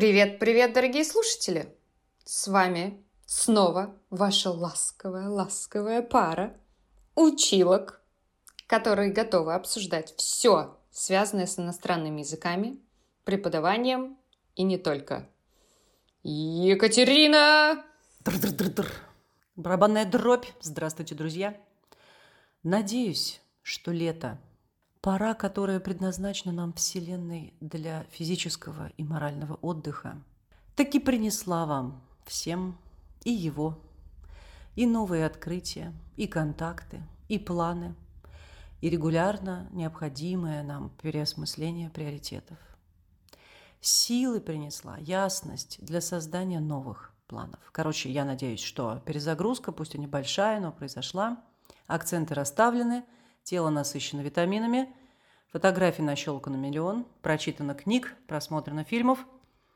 Привет, привет, дорогие слушатели! С вами снова ваша ласковая, ласковая пара училок, которые готовы обсуждать все, связанное с иностранными языками, преподаванием и не только. Екатерина! Др-др-др-др. Барабанная дробь. Здравствуйте, друзья. Надеюсь, что лето – пора, которая предназначена нам Вселенной для физического и морального отдыха, таки принесла вам всем и его, и новые открытия, и контакты, и планы, и регулярно необходимое нам переосмысление приоритетов. Силы принесла, ясность для создания новых планов. Короче, я надеюсь, что перезагрузка, пусть и небольшая, но произошла. Акценты расставлены, тело насыщено витаминами, фотографий нащелкано миллион, прочитано книг, просмотрено фильмов,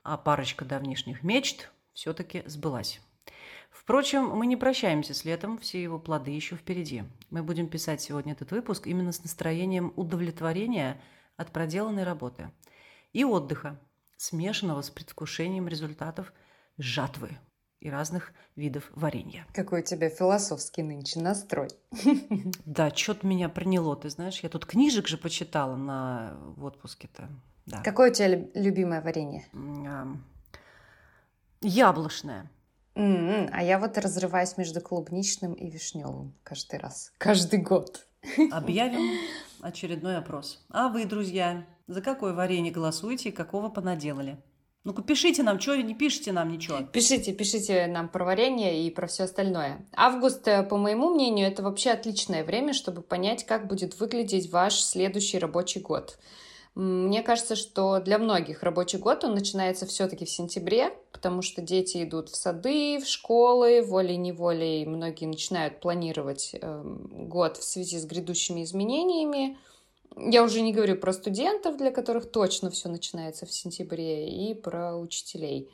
а парочка давнишних мечт все-таки сбылась. Впрочем, мы не прощаемся с летом, все его плоды еще впереди. Мы будем писать сегодня этот выпуск именно с настроением удовлетворения от проделанной работы и отдыха, смешанного с предвкушением результатов жатвы и разных видов варенья. Какой у тебя философский нынче настрой. Да, что-то меня приняло, ты знаешь. Я тут книжек же почитала на в отпуске-то. Да. Какое у тебя любимое варенье? Яблочное. М-м, а я вот разрываюсь между клубничным и вишневым каждый раз, каждый год. Объявим очередной опрос. А вы, друзья, за какое варенье голосуете и какого понаделали? Ну-ка, пишите нам, что не пишите нам ничего. Пишите, пишите нам про варенье и про все остальное. Август, э, по моему мнению, это вообще отличное время, чтобы понять, как будет выглядеть ваш следующий рабочий год. Мне кажется, что для многих рабочий год, он начинается все-таки в сентябре, потому что дети идут в сады, в школы, волей-неволей многие начинают планировать э, год в связи с грядущими изменениями. Я уже не говорю про студентов, для которых точно все начинается в сентябре, и про учителей.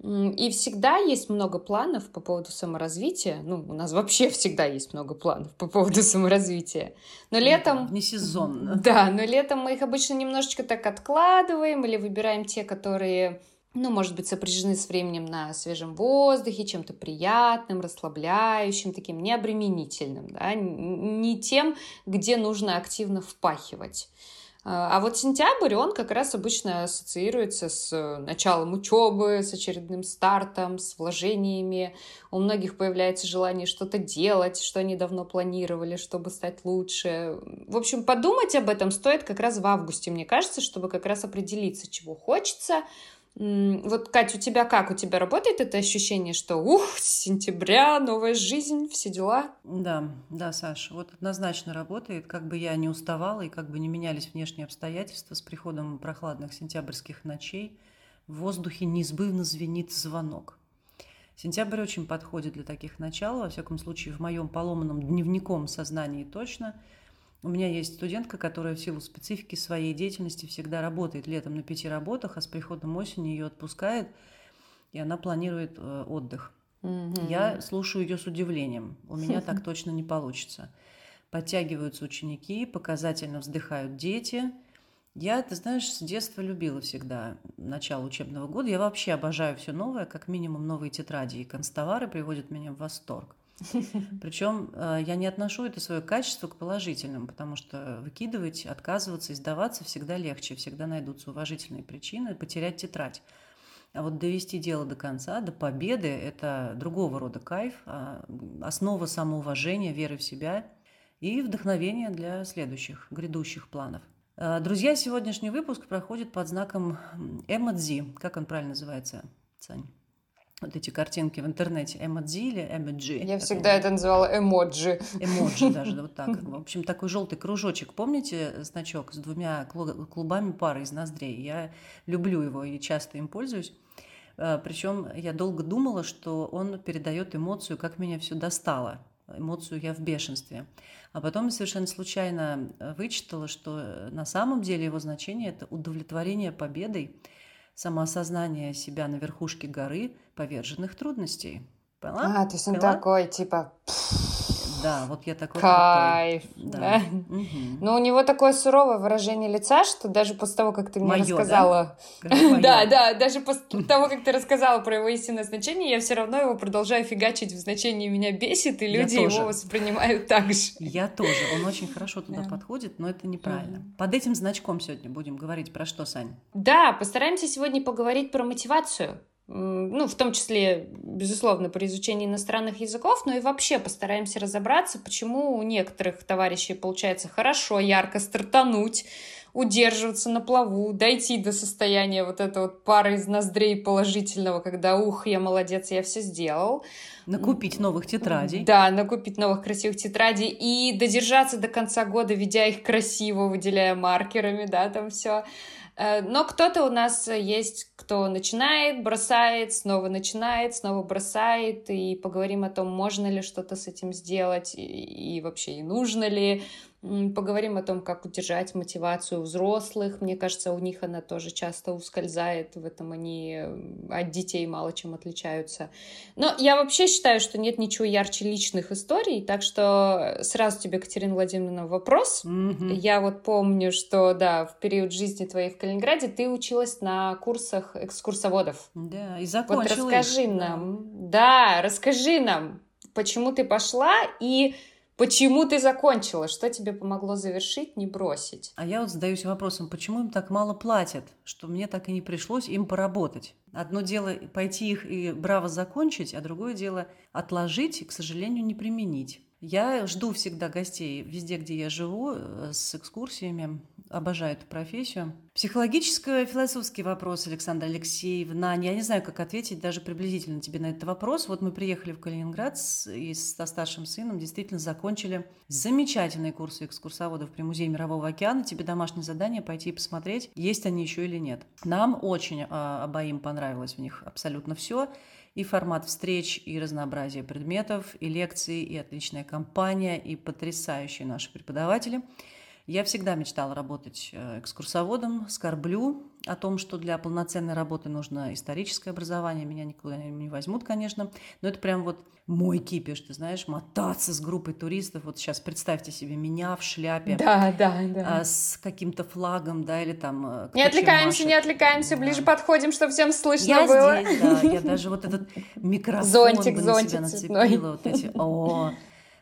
И всегда есть много планов по поводу саморазвития. Ну, у нас вообще всегда есть много планов по поводу саморазвития. Но летом... Не сезонно. Да, но летом мы их обычно немножечко так откладываем или выбираем те, которые ну, может быть, сопряжены с временем на свежем воздухе, чем-то приятным, расслабляющим, таким необременительным, да, не тем, где нужно активно впахивать. А, а вот сентябрь, он как раз обычно ассоциируется с началом учебы, с очередным стартом, с вложениями. У многих появляется желание что-то делать, что они давно планировали, чтобы стать лучше. В общем, подумать об этом стоит как раз в августе, мне кажется, чтобы как раз определиться, чего хочется, вот, Катя, у тебя как? У тебя работает это ощущение, что ух, сентября, новая жизнь, все дела? Да, да, Саша, вот однозначно работает. Как бы я не уставала и как бы не менялись внешние обстоятельства с приходом прохладных сентябрьских ночей, в воздухе неизбывно звенит звонок. Сентябрь очень подходит для таких начал, во всяком случае, в моем поломанном дневником сознании точно – у меня есть студентка, которая в силу специфики своей деятельности всегда работает летом на пяти работах, а с приходом осени ее отпускает, и она планирует э, отдых. Mm-hmm. Я слушаю ее с удивлением. У меня так точно не получится. Подтягиваются ученики, показательно вздыхают дети. Я, ты знаешь, с детства любила всегда начало учебного года. Я вообще обожаю все новое, как минимум новые тетради и констовары приводят меня в восторг. Причем э, я не отношу это свое качество к положительным, потому что выкидывать, отказываться, издаваться всегда легче, всегда найдутся уважительные причины потерять тетрадь. А вот довести дело до конца, до победы – это другого рода кайф, а, основа самоуважения, веры в себя и вдохновения для следующих, грядущих планов. Э, друзья, сегодняшний выпуск проходит под знаком эмодзи. Как он правильно называется, Сань? Вот эти картинки в интернете, эмодзи или эмоджи. Я всегда это называла эмоджи. Эмоджи даже, вот так. В общем, такой желтый кружочек. Помните значок с двумя клубами пары из ноздрей? Я люблю его и часто им пользуюсь. А, Причем я долго думала, что он передает эмоцию, как меня все достало. Эмоцию я в бешенстве. А потом совершенно случайно вычитала, что на самом деле его значение – это удовлетворение победой – самоосознание себя на верхушке горы поверженных трудностей. Поняла? А, то есть он Поняла? такой, типа... да, вот я такой Кайф, крутой. да. Да. Мгм. Но у него такое суровое выражение лица, что даже после того, как ты мне Моё, рассказала... Да, да, даже после того, как ты рассказала про его истинное значение, я все равно его продолжаю фигачить в значении меня бесит, и люди его воспринимают так же. Я тоже. Он очень хорошо туда Да. подходит, но это неправильно. Под этим значком сегодня будем говорить про что, Сань? Да, постараемся сегодня поговорить про мотивацию. Ну, в том числе, безусловно, при изучении иностранных языков, но и вообще постараемся разобраться, почему у некоторых товарищей получается хорошо, ярко стартануть, удерживаться на плаву, дойти до состояния вот этой вот пары из ноздрей положительного, когда ух, я молодец, я все сделал. Накупить новых тетрадей. Да, накупить новых красивых тетрадей и додержаться до конца года, ведя их красиво, выделяя маркерами, да, там все. Но кто-то у нас есть, кто начинает, бросает, снова начинает, снова бросает, и поговорим о том, можно ли что-то с этим сделать, и, и вообще, и нужно ли. Поговорим о том, как удержать мотивацию взрослых. Мне кажется, у них она тоже часто ускользает. В этом они от детей мало чем отличаются. Но я вообще считаю, что нет ничего ярче личных историй. Так что сразу тебе, Катерина Владимировна, вопрос. Мгм. Я вот помню, что, да, в период жизни твоей в Калининграде ты училась на курсах экскурсоводов. Да, и Вот закончила расскажи их, да. нам, да, расскажи нам, почему ты пошла и почему ты закончила, что тебе помогло завершить, не бросить. А я вот задаюсь вопросом, почему им так мало платят, что мне так и не пришлось им поработать. Одно дело пойти их и браво закончить, а другое дело отложить и, к сожалению, не применить. Я жду всегда гостей везде, где я живу, э, с экскурсиями. Обожаю эту профессию. Психологическо-философский вопрос, Александра Алексеевна. Я не знаю, как ответить даже приблизительно тебе на этот вопрос. Вот мы приехали в Калининград с- и со старшим сыном действительно закончили замечательные курсы экскурсоводов при Музее Мирового океана. Тебе домашнее задание пойти и посмотреть, есть они еще или нет. Нам очень а, обоим понравилось в них абсолютно все. И формат встреч, и разнообразие предметов, и лекции, и отличная компания, и потрясающие наши преподаватели. Я всегда мечтала работать э, экскурсоводом, скорблю о том, что для полноценной работы нужно историческое образование. Меня никуда не возьмут, конечно, но это прям вот мой кипиш, ты знаешь, мотаться с группой туристов. Вот сейчас представьте себе меня в шляпе Да, да, да. а, с каким-то флагом, да, или там... э, не отвлекаемся, машет. не отвлекаемся, ближе Да. подходим, чтобы всем слышно Я было. здесь, да, я даже вот этот микрофон Зонтик, бы на зонтик себя цветной. нацепила, вот эти, о,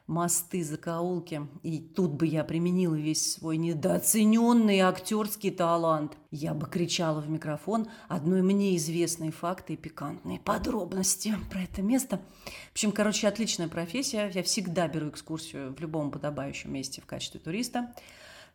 мосты, закоулки. И тут бы я применила весь свой недооцененный актерский талант. Я бы кричала в микрофон одной мне известные факты и пикантные подробности про это место. В общем, короче, отличная профессия. Я всегда беру экскурсию в любом подобающем месте в качестве туриста.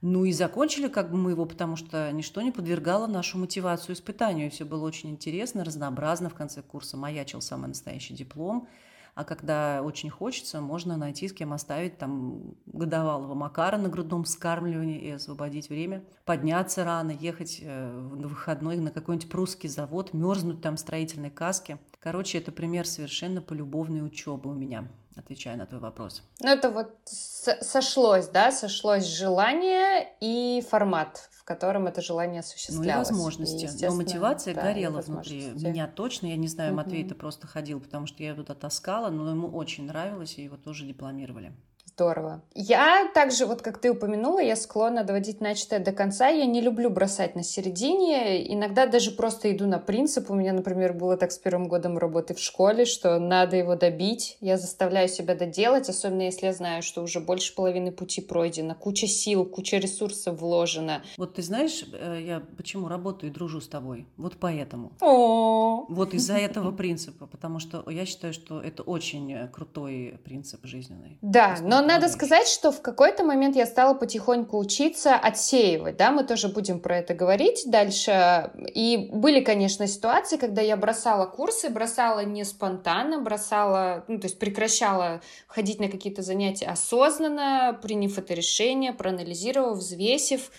Ну и закончили как бы мы его, потому что ничто не подвергало нашу мотивацию испытанию. Все было очень интересно, разнообразно. В конце курса маячил самый настоящий диплом. А когда очень хочется, можно найти с кем оставить там годовалого Макара на грудном вскармливании и освободить время, подняться рано, ехать э, на выходной на какой-нибудь прусский завод, мерзнуть там в строительной каске. Короче, это пример совершенно полюбовной учебы у меня, отвечая на твой вопрос. Ну, это вот сошлось, да, сошлось желание и формат, в котором это желание Ну и осуществлялось. И, возможности. Но мотивация да, горела внутри возможности. меня точно. Я не знаю, Мгм. Матвей-то просто ходил, потому что я его туда таскала, но ему очень нравилось, и его тоже дипломировали. Здорово. Я также, вот как ты упомянула, я склонна доводить начатое до конца. Я не люблю бросать на середине. Иногда даже просто иду на принцип. У меня, например, было так с первым годом работы в школе, что надо его добить. Я заставляю себя доделать, особенно если я знаю, что уже больше половины пути пройдено. Куча сил, куча ресурсов вложена. Вот ты знаешь, э, я почему работаю и дружу с тобой? Вот поэтому. О, Вот из-за этого принципа, потому что я считаю, что это очень э, крутой принцип жизненный. Да, но надо сказать, что в какой-то момент я стала потихоньку учиться отсеивать, да, мы тоже будем про это говорить дальше. И были, конечно, ситуации, когда я бросала курсы, бросала не спонтанно, бросала, ну, то есть прекращала ходить на какие-то занятия осознанно, приняв это решение, проанализировав, взвесив.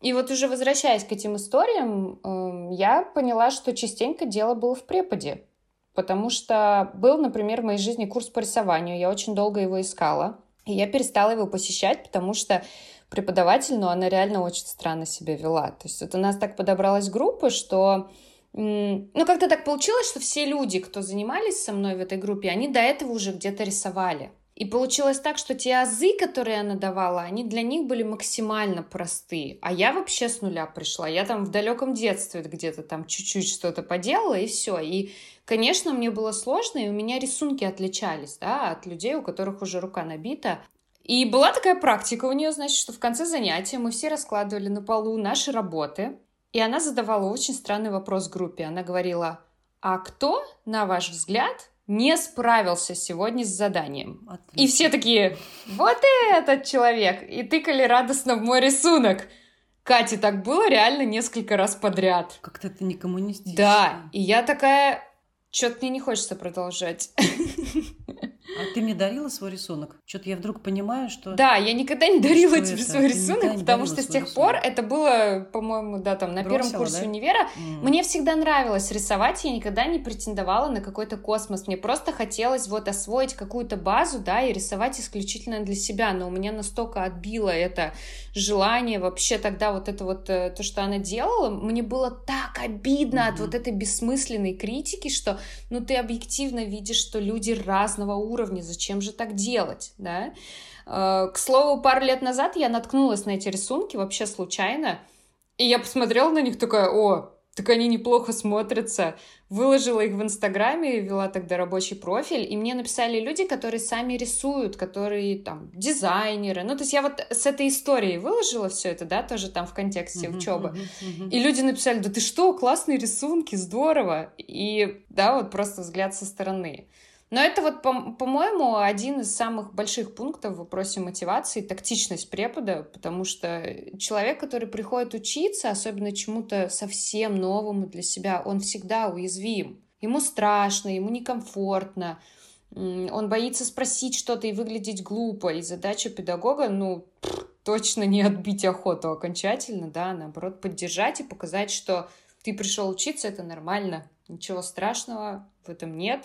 И вот уже возвращаясь к этим историям, эм, я поняла, что частенько дело было в преподе. Потому что был, например, в моей жизни курс по рисованию, я очень долго его искала. И я перестала его посещать, потому что преподаватель, ну, она реально очень странно себя вела. То есть вот у нас так подобралась группа, что... Ну, как-то так получилось, что все люди, кто занимались со мной в этой группе, они до этого уже где-то рисовали. И получилось так, что те азы, которые она давала, они для них были максимально простые. А я вообще с нуля пришла. Я там в далеком детстве где-то там чуть-чуть что-то поделала, и все. И, конечно, мне было сложно, и у меня рисунки отличались, да, от людей, у которых уже рука набита. И была такая практика у нее, значит, что в конце занятия мы все раскладывали на полу наши работы, и она задавала очень странный вопрос группе. Она говорила, а кто, на ваш взгляд, не справился сегодня с заданием. Отлично. И все такие, вот этот человек! И тыкали радостно в мой рисунок. Кате так было реально несколько раз подряд. Как-то это не коммунистично. Да, и я такая, что-то мне не хочется продолжать. А ты мне дарила свой рисунок? Что-то я вдруг понимаю, что... Да, я никогда не дарила что тебе это? свой рисунок, потому что с тех рисунок. пор это было, по-моему, да, там на Бросила, первом курсе да? универа. Mm. Мне всегда нравилось рисовать, я никогда не претендовала на какой-то космос. Мне просто хотелось вот освоить какую-то базу, да, и рисовать исключительно для себя. Но у меня настолько отбило это желание вообще тогда вот это вот э, то, что она делала, мне было так обидно mm-hmm. от вот этой бессмысленной критики, что, ну, ты объективно видишь, что люди разного уровня, зачем же так делать, да? Э, к слову, пару лет назад я наткнулась на эти рисунки вообще случайно, и я посмотрела на них такая, о, так они неплохо смотрятся. Выложила их в Инстаграме, вела тогда рабочий профиль, и мне написали люди, которые сами рисуют, которые там дизайнеры. Ну, то есть я вот с этой историей выложила все это, да, тоже там в контексте uh-huh, учебы. Uh-huh, uh-huh. И люди написали, да ты что, классные рисунки, здорово. И да, вот просто взгляд со стороны. Но это вот, по-моему, один из самых больших пунктов в вопросе мотивации, тактичность препода, потому что человек, который приходит учиться, особенно чему-то совсем новому для себя, он всегда уязвим. Ему страшно, ему некомфортно, он боится спросить что-то и выглядеть глупо. И задача педагога, ну, точно не отбить охоту окончательно, да, а наоборот, поддержать и показать, что ты пришел учиться, это нормально, ничего страшного в этом нет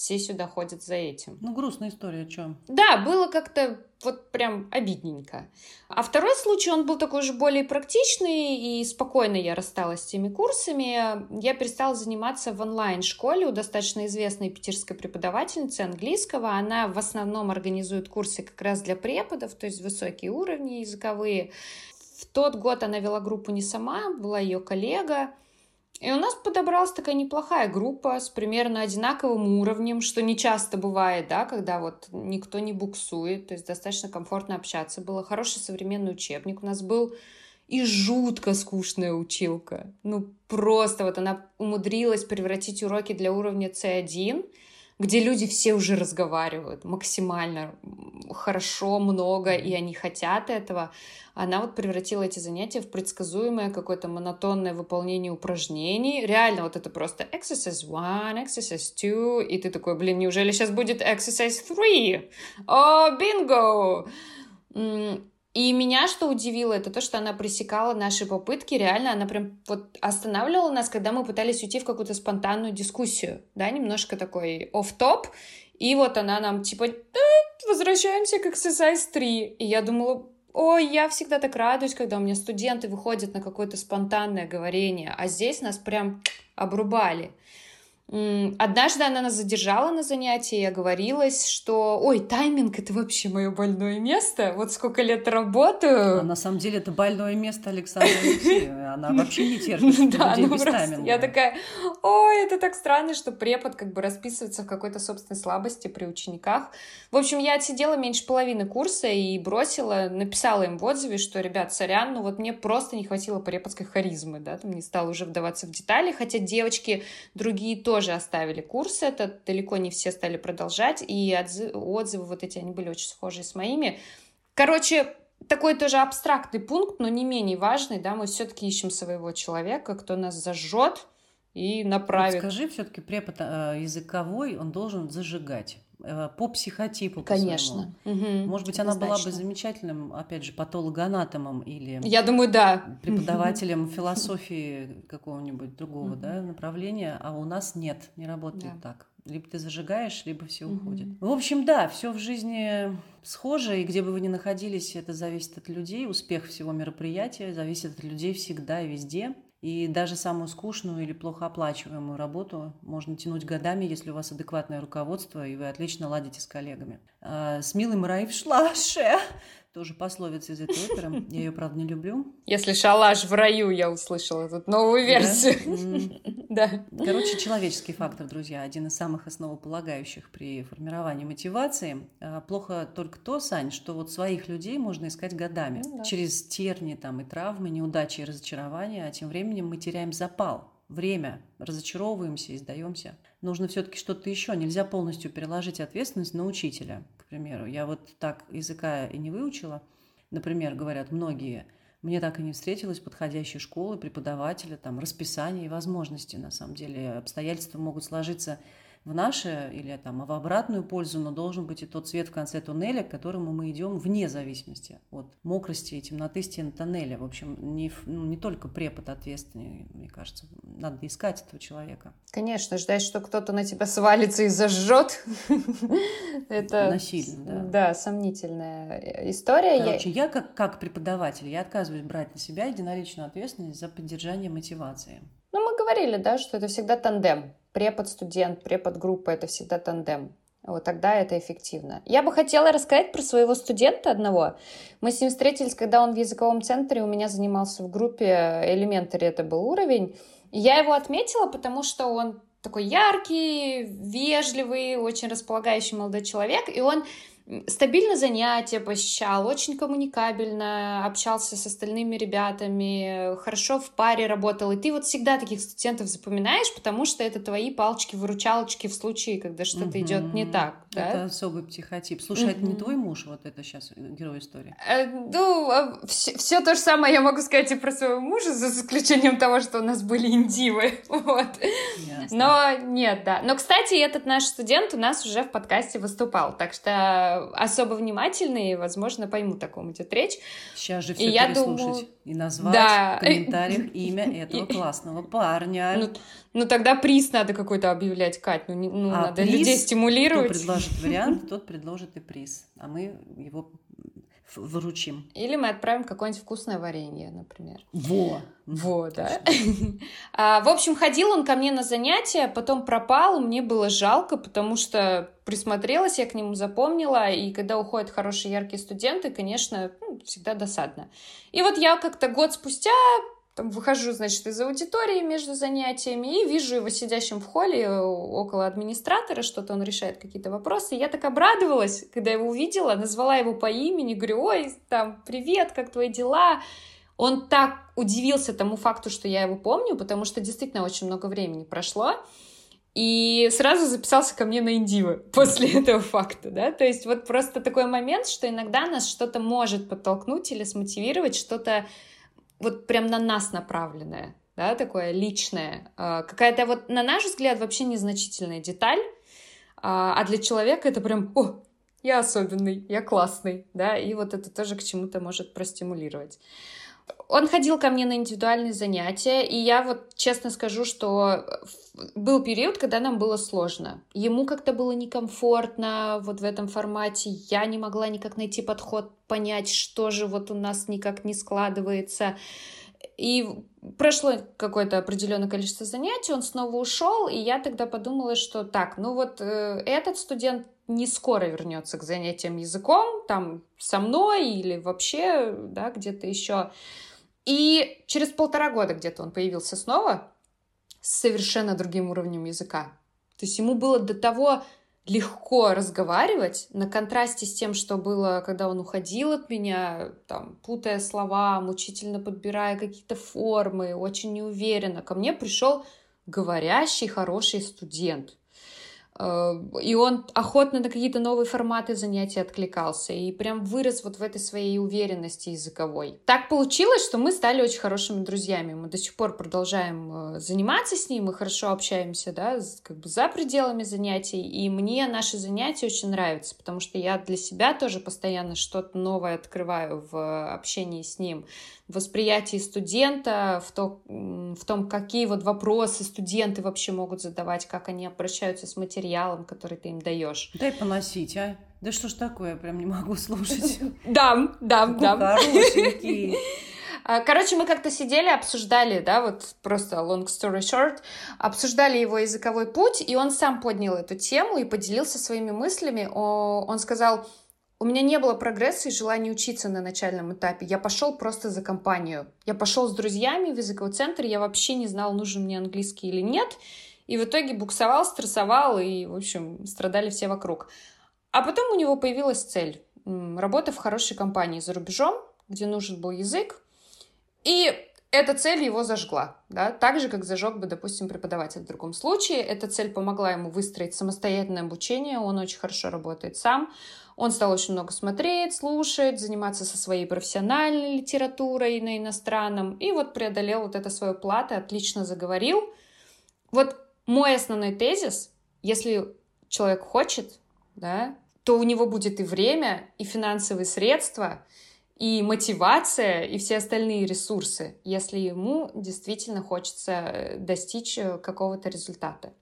все сюда ходят за этим. Ну, грустная история, о чем? Да, было как-то вот прям обидненько. А второй случай, он был такой же более практичный, и спокойно я рассталась с теми курсами. Я перестала заниматься в онлайн-школе у достаточно известной питерской преподавательницы английского. Она в основном организует курсы как раз для преподов, то есть высокие уровни языковые. В тот год она вела группу не сама, была ее коллега. И у нас подобралась такая неплохая группа с примерно одинаковым уровнем, что не часто бывает, да, когда вот никто не буксует, то есть достаточно комфортно общаться было. Хороший современный учебник у нас был и жутко скучная училка. Ну, просто вот она умудрилась превратить уроки для уровня C1 где люди все уже разговаривают максимально хорошо, много, и они хотят этого, она вот превратила эти занятия в предсказуемое какое-то монотонное выполнение упражнений. Реально, вот это просто exercise one, exercise two, и ты такой, блин, неужели сейчас будет exercise three? О, бинго! И меня что удивило, это то, что она пресекала наши попытки, реально, она прям вот останавливала нас, когда мы пытались уйти в какую-то спонтанную дискуссию, да, немножко такой оф-топ, и вот она нам типа, да, возвращаемся к exercise 3, и я думала, Ой, я всегда так радуюсь, когда у меня студенты выходят на какое-то спонтанное говорение, а здесь нас прям обрубали. Однажды она нас задержала на занятии и оговорилась, что «Ой, тайминг — это вообще мое больное место, вот сколько лет работаю». А на самом деле это больное место Александра она вообще не терпит людей без тайминга. Я такая «Ой, это так странно, что препод как бы расписывается в какой-то собственной слабости при учениках». В общем, я отсидела меньше половины курса и бросила, написала им в отзыве, что «Ребят, сорян, ну вот мне просто не хватило преподской харизмы», да, там не стала уже вдаваться в детали, хотя девочки другие тоже тоже оставили курс этот, далеко не все стали продолжать, и отзывы вот эти, они были очень схожие с моими. Короче, такой тоже абстрактный пункт, но не менее важный, да, мы все-таки ищем своего человека, кто нас зажжет и направит. Вот скажи, все-таки препод э, языковой, он должен зажигать. Э, по психотипу. Конечно. По угу, Может быть, она была бы замечательным, опять же, патологоанатомом или... Я думаю, да. Преподавателем философии какого-нибудь другого да, направления, а у нас нет, не работает да. так. Либо ты зажигаешь, либо все уходит. В общем, да, все в жизни схоже, и где бы вы ни находились, это зависит от людей. Успех всего мероприятия зависит от людей всегда и везде. И даже самую скучную или плохо оплачиваемую работу можно тянуть годами, если у вас адекватное руководство, и вы отлично ладите с коллегами. А, с милым рай в шлаше тоже пословица из этой оперы. Я ее, правда, не люблю. Если шалаш в раю, я услышала тут новую версию. Да. Короче, человеческий фактор, друзья, один из самых основополагающих при формировании мотивации. А, плохо только то, Сань, что вот своих людей можно искать годами. Ну Через терни там и травмы, неудачи и разочарования, а тем временем мы теряем запал время, разочаровываемся и сдаемся. Нужно все-таки что-то еще. Нельзя полностью переложить ответственность на учителя, к примеру. Я вот так языка и не выучила. Например, говорят многие, мне так и не встретилась подходящей школы, преподавателя, там, расписания и возможности. На самом деле обстоятельства могут сложиться в наше или там в обратную пользу, но должен быть и тот свет в конце туннеля, к которому мы идем вне зависимости от мокрости и темноты стен тоннеля. В общем, не, ну, не только препод ответственный, мне кажется, надо искать этого человека. Конечно, ждать, что кто-то на тебя свалится и зажжет, это... Насильно, да. Да, сомнительная история. Короче, я как, как преподаватель, я отказываюсь брать на себя единоличную ответственность за поддержание мотивации. Говорили, да, что это всегда тандем препод-студент, препод-группа — это всегда тандем. Вот тогда это эффективно. Я бы хотела рассказать про своего студента одного. Мы с ним встретились, когда он в языковом центре у меня занимался в группе Elementary, это был уровень. Я его отметила, потому что он такой яркий, вежливый, очень располагающий молодой человек, и он стабильно занятия посещал, очень коммуникабельно общался с остальными ребятами, хорошо в паре работал. И ты вот всегда таких студентов запоминаешь, потому что это твои палочки-выручалочки в случае, когда что-то угу. идет не так. Да? Это особый психотип. Слушай, угу. это не твой муж, вот это сейчас герой истории? Э, ну, все, все то же самое я могу сказать и про своего мужа, за исключением того, что у нас были индивы. Вот. Ясно. Но нет, да. Но, кстати, этот наш студент у нас уже в подкасте выступал, так что особо внимательные, возможно, поймут, о ком идет речь. Сейчас же все и переслушать думаю... и назвать да. в комментариях имя этого классного парня. Ну, ну тогда приз надо какой-то объявлять, Кать. Ну, ну а надо приз, людей стимулировать. Кто предложит вариант, тот предложит и приз. А мы его вручим. Или мы отправим какое-нибудь вкусное варенье, например. Во! Во, да. а, в общем, ходил он ко мне на занятия, потом пропал, мне было жалко, потому что присмотрелась, я к нему запомнила, и когда уходят хорошие яркие студенты, конечно, ну, всегда досадно. И вот я как-то год спустя там выхожу, значит, из аудитории между занятиями и вижу его сидящим в холле э, около администратора, что-то он решает какие-то вопросы. я так обрадовалась, когда его увидела, назвала его по имени, говорю, ой, там, привет, как твои дела? Он так удивился тому факту, что я его помню, потому что действительно очень много времени прошло. И сразу записался ко мне на индивы после этого факта, да, то есть вот просто такой момент, что иногда нас что-то может подтолкнуть или смотивировать, что-то вот прям на нас направленное, да, такое личное, а, какая-то вот, на наш взгляд, вообще незначительная деталь, а, а для человека это прям, о, я особенный, я классный, да, и вот это тоже к чему-то может простимулировать. Он ходил ко мне на индивидуальные занятия, и я вот честно скажу, что был период, когда нам было сложно. Ему как-то было некомфортно вот в этом формате. Я не могла никак найти подход, понять, что же вот у нас никак не складывается. И прошло какое-то определенное количество занятий, он снова ушел, и я тогда подумала, что так, ну вот э, этот студент не скоро вернется к занятиям языком, там со мной или вообще, да, где-то еще. И через полтора года где-то он появился снова с совершенно другим уровнем языка. То есть ему было до того легко разговаривать на контрасте с тем, что было, когда он уходил от меня, там, путая слова, мучительно подбирая какие-то формы, очень неуверенно. Ко мне пришел говорящий хороший студент. Э, и он охотно на какие-то новые форматы занятий откликался и прям вырос вот в этой своей уверенности языковой. Так получилось, что мы стали очень хорошими друзьями. Мы до сих пор продолжаем э, заниматься с ним, мы хорошо общаемся, да, как бы за пределами занятий. И мне наши занятия очень нравятся, потому что я для себя тоже постоянно что-то новое открываю в общении с ним восприятии студента, в, то, в том, какие вот вопросы студенты вообще могут задавать, как они обращаются с материалом, который ты им даешь. Дай поносить, а? Да что ж такое, я прям не могу слушать. Дам, дам, дам. Хорошенький. Короче, мы как-то сидели, обсуждали, да, вот просто long story short, обсуждали его языковой путь, и он сам поднял эту тему и поделился своими мыслями. Он сказал, у меня не было прогресса и желания учиться на начальном этапе. Я пошел просто за компанию. Я пошел с друзьями в языковой центр, я вообще не знал, нужен мне английский или нет. И в итоге буксовал, стрессовал, и, в общем, страдали все вокруг. А потом у него появилась цель. Работа в хорошей компании за рубежом, где нужен был язык. И эта цель его зажгла, да, так же, как зажег бы, допустим, преподаватель в другом случае. Эта цель помогла ему выстроить самостоятельное обучение, он очень хорошо работает сам, он стал очень много смотреть, слушать, заниматься со своей профессиональной литературой на иностранном. И вот преодолел вот это свое плато, отлично заговорил. Вот мой основной тезис, если человек хочет, да, то у него будет и время, и финансовые средства, и мотивация, и все остальные ресурсы, если ему действительно хочется достичь э, какого-то результата.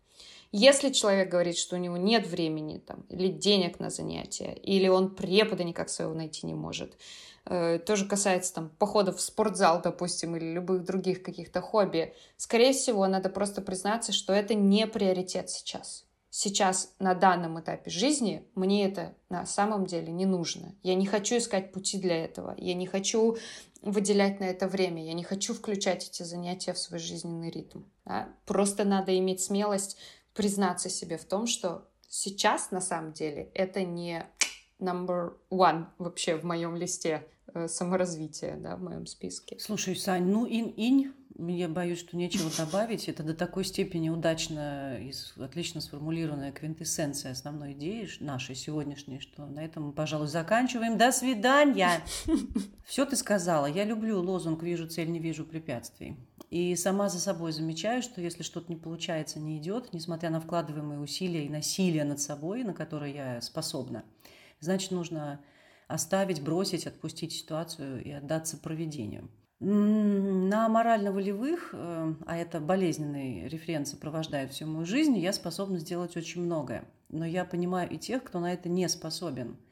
Если человек говорит, что у него нет времени там, или денег на занятия, или он препода никак своего найти не может, э, тоже касается там походов в спортзал, допустим, или любых других каких-то хобби, скорее всего, надо просто признаться, что это не приоритет сейчас. Сейчас, на данном этапе жизни, мне это на самом деле не нужно. Я не хочу искать пути для этого. Я не хочу выделять на это время. Я не хочу включать эти занятия в свой жизненный ритм. Да? Просто надо иметь смелость признаться себе в том, что сейчас на самом деле это не number one вообще в моем листе э, саморазвития, да, в моем списке. Слушай, Сань, ну инь-инь, я боюсь, что нечего добавить. Это до такой степени удачно и отлично сформулированная квинтэссенция основной идеи нашей сегодняшней, что на этом мы, пожалуй, заканчиваем. До свидания! Все ты сказала. Я люблю лозунг «Вижу цель, не вижу препятствий». И сама за собой замечаю, что если что-то не получается, не идет, несмотря на вкладываемые усилия и насилие над собой, на которое я способна, значит, нужно оставить, бросить, отпустить ситуацию и отдаться проведению. На морально-волевых, э, а это болезненный референ сопровождает всю мою жизнь, я способна сделать очень многое. Но я понимаю и тех, кто на это не способен –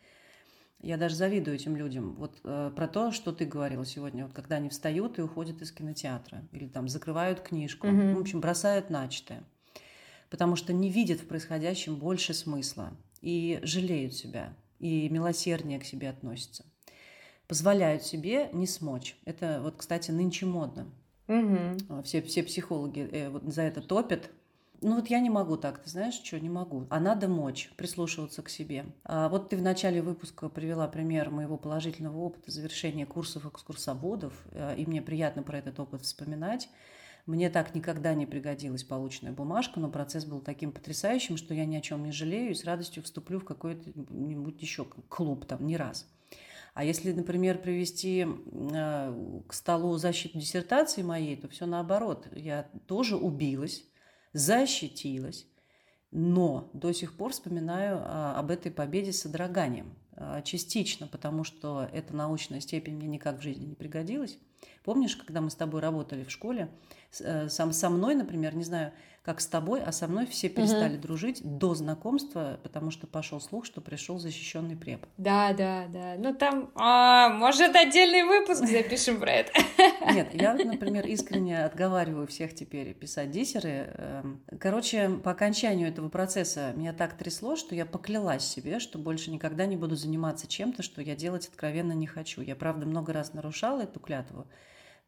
я даже завидую этим людям. Вот э, про то, что ты говорила сегодня, вот когда они встают и уходят из кинотеатра, или там закрывают книжку, mm-hmm. ну, в общем, бросают начатое, потому что не видят в происходящем больше смысла и жалеют себя, и милосерднее к себе относятся. Позволяют себе не смочь. Это вот, кстати, нынче модно. Угу. Все, все психологи э, вот за это топят, ну вот я не могу так, ты знаешь, что не могу. А надо мочь, прислушиваться к себе. А вот ты в начале выпуска привела пример моего положительного опыта завершения курсов экскурсоводов, э, и мне приятно про этот опыт вспоминать. Мне так никогда не пригодилась полученная бумажка, но процесс был таким потрясающим, что я ни о чем не жалею и с радостью вступлю в какой-то еще клуб там не раз. А если, например, привести э, к столу защиту диссертации моей, то все наоборот. Я тоже убилась, защитилась, но до сих пор вспоминаю а, об этой победе с содроганием. А, частично, потому что эта научная степень мне никак в жизни не пригодилась. Помнишь, когда мы с тобой работали в школе, э, сам со мной, например, не знаю, как с тобой, а со мной все перестали угу. дружить до знакомства, потому что пошел слух, что пришел защищенный препод. Да, да, да. Ну там, а, может, отдельный выпуск запишем про это. Нет, я, например, искренне отговариваю всех теперь писать диссеры. Эм, короче, по окончанию этого процесса меня так трясло, что я поклялась себе, что больше никогда не буду заниматься чем-то, что я делать откровенно не хочу. Я, правда, много раз нарушала эту клятву,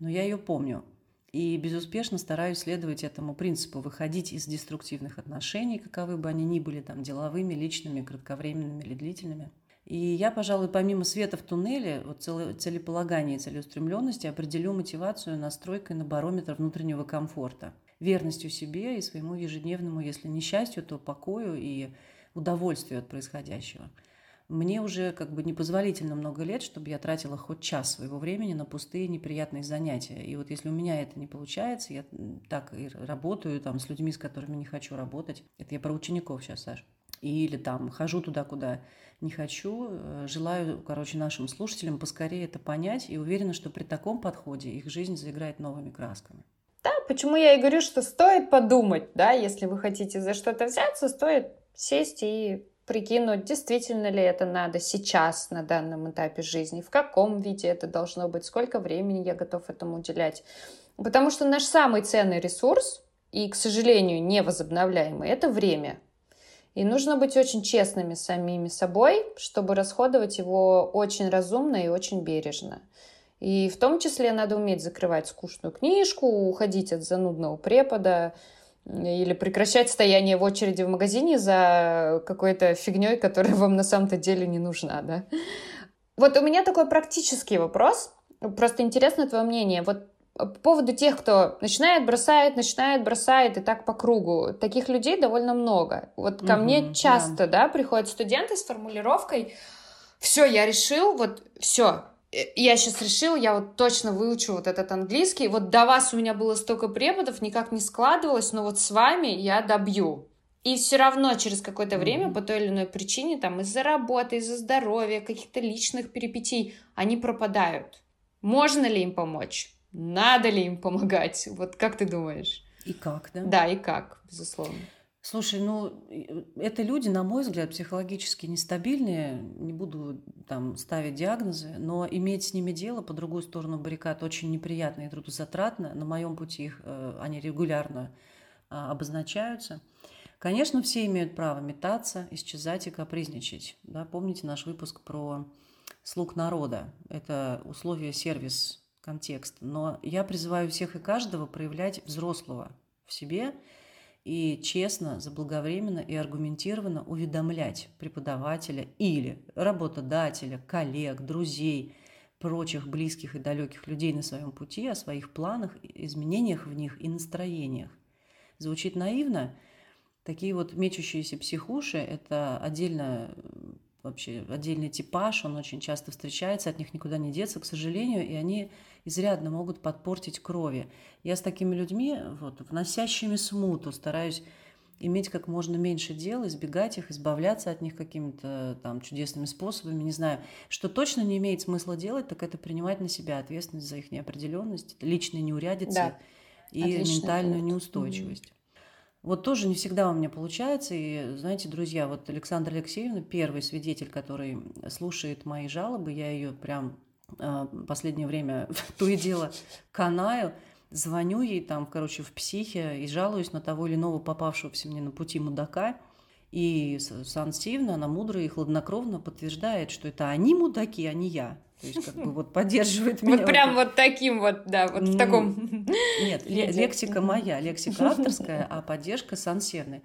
но я ее помню. И безуспешно стараюсь следовать этому принципу, выходить из деструктивных отношений, каковы бы они ни были, там, деловыми, личными, кратковременными или длительными. И я, пожалуй, помимо света в туннеле, вот целеполагания и целеустремленности, определю мотивацию настройкой на барометр внутреннего комфорта, верностью себе и своему ежедневному, если не счастью, то покою и удовольствию от происходящего – мне уже как бы непозволительно много лет, чтобы я тратила хоть час своего времени на пустые неприятные занятия. И вот если у меня это не получается, я так и работаю там с людьми, с которыми не хочу работать. Это я про учеников сейчас, Саш. Или там хожу туда, куда не хочу. Э, желаю, короче, нашим слушателям поскорее это понять и уверена, что при таком подходе их жизнь заиграет новыми красками. Да, почему я и говорю, что стоит подумать, да, если вы хотите за что-то взяться, стоит сесть и прикинуть, действительно ли это надо сейчас, на данном этапе жизни, в каком виде это должно быть, сколько времени я готов этому уделять. Потому что наш самый ценный ресурс, и, к сожалению, невозобновляемый, это время. И нужно быть очень честными с самими собой, чтобы расходовать его очень разумно и очень бережно. И в том числе надо уметь закрывать скучную книжку, уходить от занудного препода, или прекращать стояние в очереди в магазине за какой-то фигней, которая вам на самом-то деле не нужна, да? Вот у меня такой практический вопрос. Просто интересно твое мнение. Вот по поводу тех, кто начинает, бросает, начинает, бросает, и так по кругу. Таких людей довольно много. Вот ко угу, мне часто, да. да, приходят студенты с формулировкой «Все, я решил, вот все, я сейчас решил, я вот точно выучу вот этот английский. Вот до вас у меня было столько преподов, никак не складывалось, но вот с вами я добью. И все равно через какое-то mm-hmm. время по той или иной причине, там из-за работы, из-за здоровья, каких-то личных перипетий, они пропадают. Можно ли им помочь? Надо ли им помогать? Вот как ты думаешь? И как, да? Да, и как, безусловно. Слушай, ну, это люди, на мой взгляд, психологически нестабильные. Не буду там ставить диагнозы, но иметь с ними дело по другую сторону баррикад очень неприятно и трудозатратно. На моем пути их, э, они регулярно а, обозначаются. Конечно, все имеют право метаться, исчезать и капризничать. Да? Помните наш выпуск про слуг народа? Это условие, сервис, контекст. Но я призываю всех и каждого проявлять взрослого в себе – и честно, заблаговременно и аргументированно уведомлять преподавателя или работодателя, коллег, друзей, прочих близких и далеких людей на своем пути о своих планах, изменениях в них и настроениях. Звучит наивно. Такие вот мечущиеся психуши – это отдельно вообще отдельный типаж, он очень часто встречается, от них никуда не деться, к сожалению, и они изрядно могут подпортить крови. Я с такими людьми, вот, вносящими смуту, стараюсь иметь как можно меньше дел, избегать их, избавляться от них какими-то там чудесными способами, не знаю. Что точно не имеет смысла делать, так это принимать на себя ответственность за их неопределенность, личные неурядицы да. и Отличный ментальную пункт. неустойчивость. Вот тоже не всегда у меня получается. И знаете, друзья, вот Александра Алексеевна, первый свидетель, который слушает мои жалобы, я ее прям э, последнее время то и дело канаю, звоню ей там, короче, в психе и жалуюсь на того или иного попавшегося мне на пути мудака. И Сан Стивна, она мудро и хладнокровно подтверждает, что это они мудаки, а не я. То есть, как бы вот поддерживает меня. Вот прям вот таким вот, да, вот в таком... Нет, лексика моя, лексика авторская, а поддержка Сансерны.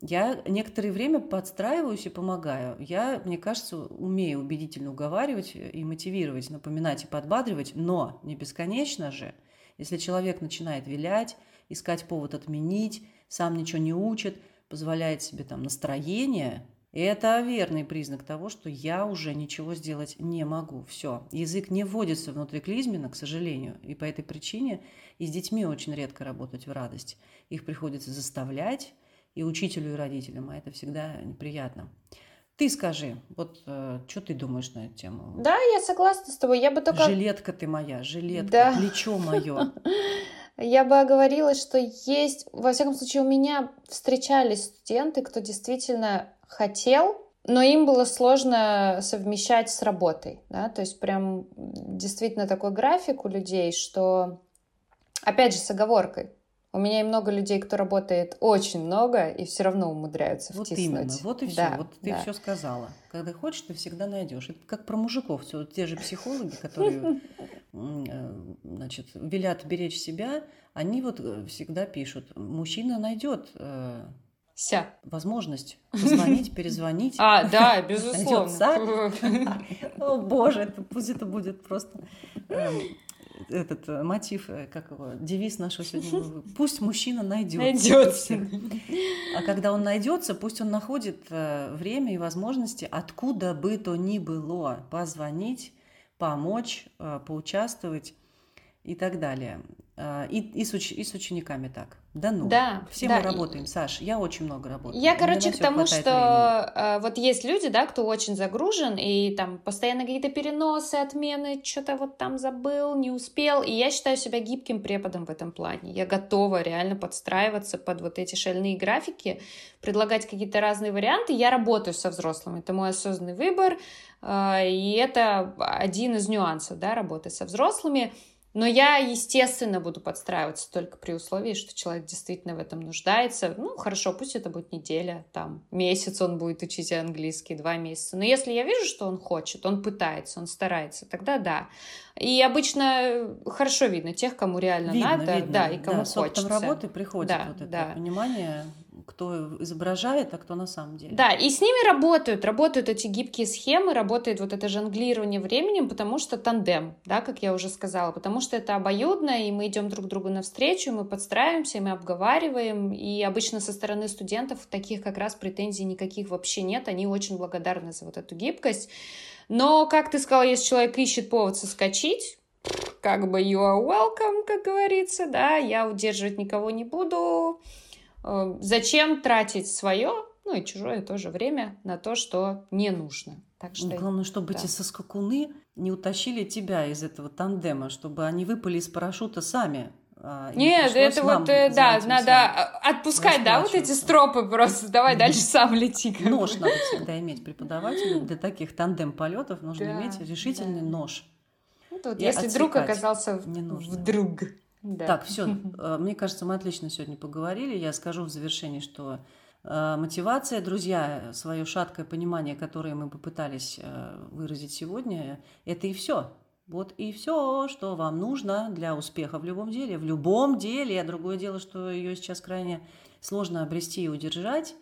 Я некоторое время подстраиваюсь и помогаю. Я, мне кажется, умею убедительно уговаривать и мотивировать, напоминать и подбадривать, но не бесконечно же. Если человек начинает вилять, искать повод отменить, сам ничего не учит, позволяет себе там настроение, и это верный признак того, что я уже ничего сделать не могу. Все. Язык не вводится внутри клизмина, к сожалению. И по этой причине и с детьми очень редко работать в радость. Их приходится заставлять и учителю, и родителям, а это всегда неприятно. Ты скажи, вот э, что ты думаешь на эту тему? Да, я согласна с тобой. Я бы только... Жилетка ты моя, жилетка, да. плечо мое. Я бы оговорилась, что есть, во всяком случае, у меня встречались студенты, кто действительно хотел, но им было сложно совмещать с работой, да, то есть прям действительно такой график у людей, что, опять же, с оговоркой, у меня и много людей, кто работает очень много и все равно умудряются вот втиснуть. Вот именно, вот и все, да, вот ты да. все сказала. Когда хочешь, ты всегда найдешь. Это как про мужиков, все те же психологи, которые, э, значит, велят беречь себя, они вот э, всегда пишут, мужчина найдет э, Ся. Возможность позвонить, перезвонить. А, да, безусловно. О, боже, это, пусть это будет просто эм, этот э, мотив, э, как его, девиз нашего сегодня. Пусть мужчина найдет. Найдется. А когда он найдется, пусть он находит э, время и возможности, откуда бы то ни было, позвонить, помочь, поучаствовать и так далее. А, и, и, с, уч, и с учениками так. Да ну. Да. Все да. мы работаем, Саш. Я очень много работаю. Я, короче, к тому, что э, вот есть люди, да, кто очень загружен, и там постоянно какие-то переносы, отмены, что-то вот там забыл, не успел. И я считаю себя гибким преподом в этом плане. Я готова реально подстраиваться под вот эти шальные графики, предлагать какие-то разные варианты. Я работаю со взрослыми. Это мой осознанный выбор. Э, и это один из нюансов, да, работы со взрослыми. Но я, естественно, буду подстраиваться только при условии, что человек действительно в этом нуждается. Ну, хорошо, пусть это будет неделя, там, месяц он будет учить английский, два месяца. Но если я вижу, что он хочет, он пытается, он старается, тогда да. И обычно хорошо видно тех, кому реально видно, надо, видно. да, и кому да, хочется. работы приходит да, вот это да. понимание кто изображает, а кто на самом деле. Да, и с ними работают, работают эти гибкие схемы, работает вот это жонглирование временем, потому что тандем, да, как я уже сказала, потому что это обоюдно, и мы идем друг другу навстречу, мы подстраиваемся, мы обговариваем, и обычно со стороны студентов таких как раз претензий никаких вообще нет, они очень благодарны за вот эту гибкость. Но, как ты сказала, если человек ищет повод соскочить, как бы you are welcome, как говорится, да, я удерживать никого не буду, зачем тратить свое, ну и чужое тоже время на то, что не нужно. Так что, Главное, чтобы да. эти соскакуны не утащили тебя из этого тандема, чтобы они выпали из парашюта сами. А, Нет, это вот, э, да, надо отпускать, да, вот эти стропы просто. Давай дальше сам лети. Нож надо всегда иметь преподавателю. Для таких тандем-полетов нужно иметь решительный нож. Если друг оказался вдруг. Да. Так, все. Э, мне кажется, мы отлично сегодня поговорили. Я скажу в завершении, что э, мотивация, друзья, свое шаткое понимание, которое мы попытались э, выразить сегодня, это и все. Вот и все, что вам нужно для успеха в любом деле. В любом деле. Другое дело, что ее сейчас крайне сложно обрести и удержать.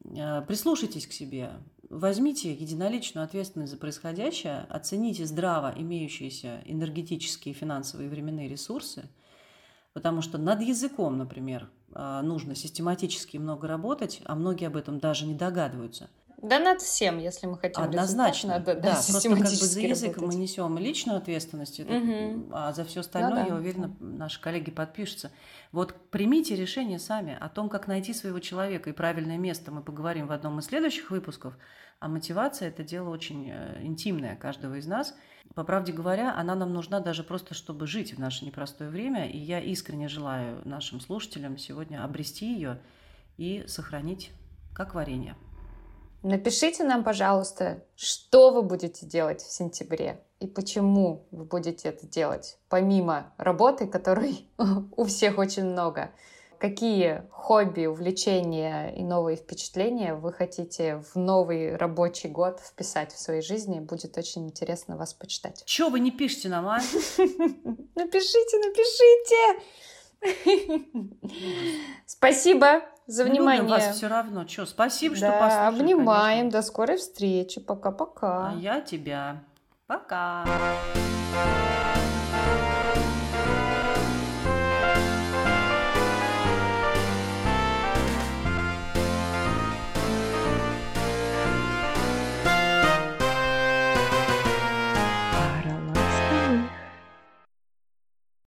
Прислушайтесь к себе. Возьмите единоличную ответственность за происходящее, оцените здраво имеющиеся энергетические, финансовые и временные ресурсы – Потому что над языком, например, а, нужно систематически много работать, а многие об этом даже не догадываются. Да над всем, если мы хотим Однозначно, надо, да, да просто как бы за язык работать. мы несем личную ответственность, угу. а за все остальное, ну, да. я уверена, наши коллеги подпишутся. Вот примите решение сами о том, как найти своего человека и правильное место. Мы поговорим в одном из следующих выпусков. А мотивация – это дело очень э, интимное каждого из нас – по правде говоря, она нам нужна даже просто, чтобы жить в наше непростое время. И я искренне желаю нашим слушателям сегодня обрести ее и сохранить как варенье. Напишите нам, пожалуйста, что вы будете делать в сентябре и почему вы будете это делать, помимо работы, которой у всех очень много какие хобби, увлечения и новые впечатления вы хотите в новый рабочий год вписать в своей жизни. Будет очень интересно вас почитать. Чего вы не пишете нам, а? Напишите, напишите! Спасибо за внимание. Мы вас все равно. Что, спасибо, что послушали. обнимаем. Конечно. До скорой встречи. Пока-пока. А я тебя. Пока.